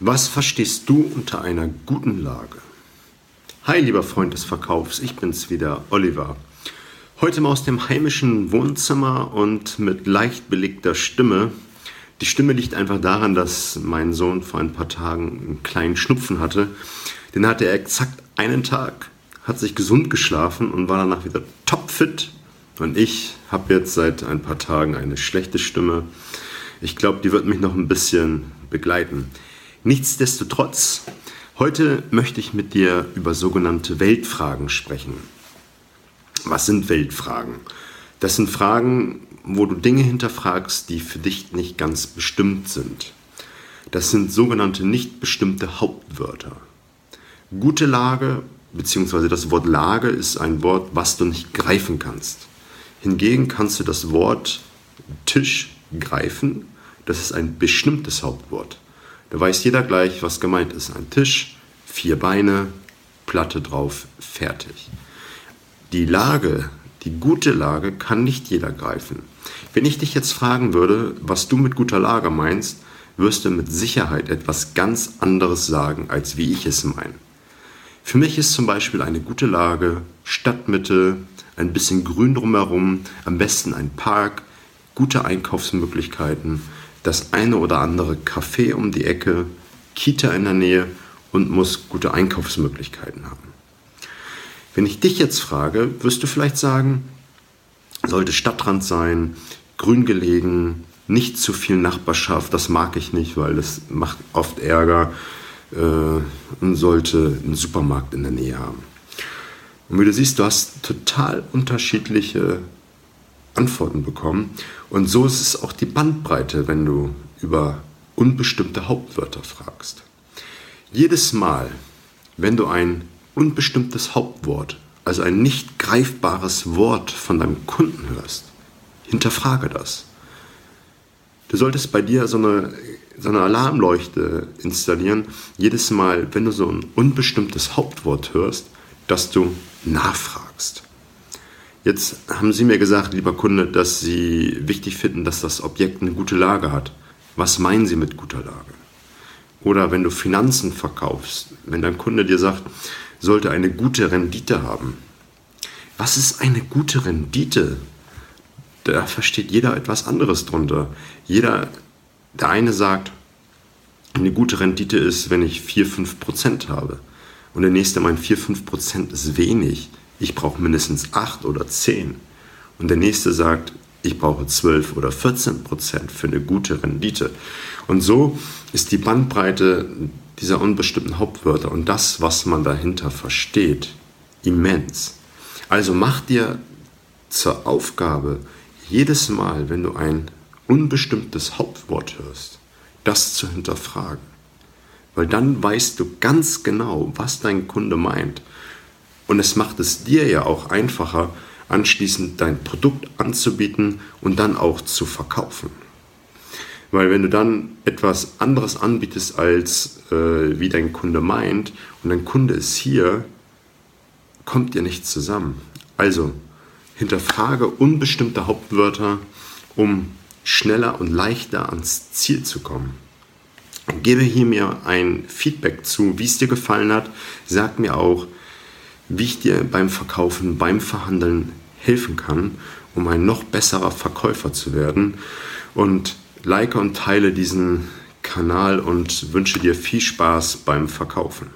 Was verstehst du unter einer guten Lage? Hi, lieber Freund des Verkaufs, ich bin's wieder, Oliver. Heute mal aus dem heimischen Wohnzimmer und mit leicht belegter Stimme. Die Stimme liegt einfach daran, dass mein Sohn vor ein paar Tagen einen kleinen Schnupfen hatte. Den hatte er exakt einen Tag, hat sich gesund geschlafen und war danach wieder topfit. Und ich habe jetzt seit ein paar Tagen eine schlechte Stimme. Ich glaube, die wird mich noch ein bisschen begleiten. Nichtsdestotrotz, heute möchte ich mit dir über sogenannte Weltfragen sprechen. Was sind Weltfragen? Das sind Fragen, wo du Dinge hinterfragst, die für dich nicht ganz bestimmt sind. Das sind sogenannte nicht bestimmte Hauptwörter. Gute Lage bzw. das Wort Lage ist ein Wort, was du nicht greifen kannst. Hingegen kannst du das Wort Tisch greifen. Das ist ein bestimmtes Hauptwort. Da weiß jeder gleich, was gemeint ist. Ein Tisch, vier Beine, Platte drauf, fertig. Die Lage, die gute Lage kann nicht jeder greifen. Wenn ich dich jetzt fragen würde, was du mit guter Lage meinst, wirst du mit Sicherheit etwas ganz anderes sagen, als wie ich es meine. Für mich ist zum Beispiel eine gute Lage, Stadtmitte, ein bisschen Grün drumherum, am besten ein Park, gute Einkaufsmöglichkeiten, das eine oder andere Café um die Ecke, Kita in der Nähe und muss gute Einkaufsmöglichkeiten haben. Wenn ich dich jetzt frage, wirst du vielleicht sagen, sollte Stadtrand sein, grün gelegen, nicht zu viel Nachbarschaft, das mag ich nicht, weil das macht oft Ärger äh, und sollte einen Supermarkt in der Nähe haben. Und wie du siehst, du hast total unterschiedliche Antworten bekommen. Und so ist es auch die Bandbreite, wenn du über unbestimmte Hauptwörter fragst. Jedes Mal, wenn du ein unbestimmtes Hauptwort, also ein nicht greifbares Wort von deinem Kunden hörst, hinterfrage das. Du solltest bei dir so eine, so eine Alarmleuchte installieren, jedes Mal, wenn du so ein unbestimmtes Hauptwort hörst, dass du nachfragst. Jetzt haben Sie mir gesagt, lieber Kunde, dass Sie wichtig finden, dass das Objekt eine gute Lage hat. Was meinen Sie mit guter Lage? Oder wenn du Finanzen verkaufst, wenn dein Kunde dir sagt, sollte eine gute Rendite haben. Was ist eine gute Rendite? Da versteht jeder etwas anderes drunter. Jeder, der eine sagt, eine gute Rendite ist, wenn ich 4-5% habe. Und der nächste meint, 4-5% ist wenig. Ich brauche mindestens 8 oder 10. Und der nächste sagt, ich brauche 12 oder 14% für eine gute Rendite. Und so ist die Bandbreite dieser unbestimmten Hauptwörter und das, was man dahinter versteht, immens. Also mach dir zur Aufgabe, jedes Mal, wenn du ein unbestimmtes Hauptwort hörst, das zu hinterfragen. Weil dann weißt du ganz genau, was dein Kunde meint. Und es macht es dir ja auch einfacher, anschließend dein Produkt anzubieten und dann auch zu verkaufen. Weil wenn du dann etwas anderes anbietest, als äh, wie dein Kunde meint, und dein Kunde ist hier, kommt ihr nicht zusammen. Also hinterfrage unbestimmte Hauptwörter, um schneller und leichter ans Ziel zu kommen. Gebe hier mir ein Feedback zu, wie es dir gefallen hat. Sag mir auch, wie ich dir beim Verkaufen, beim Verhandeln helfen kann, um ein noch besserer Verkäufer zu werden. Und like und teile diesen Kanal und wünsche dir viel Spaß beim Verkaufen.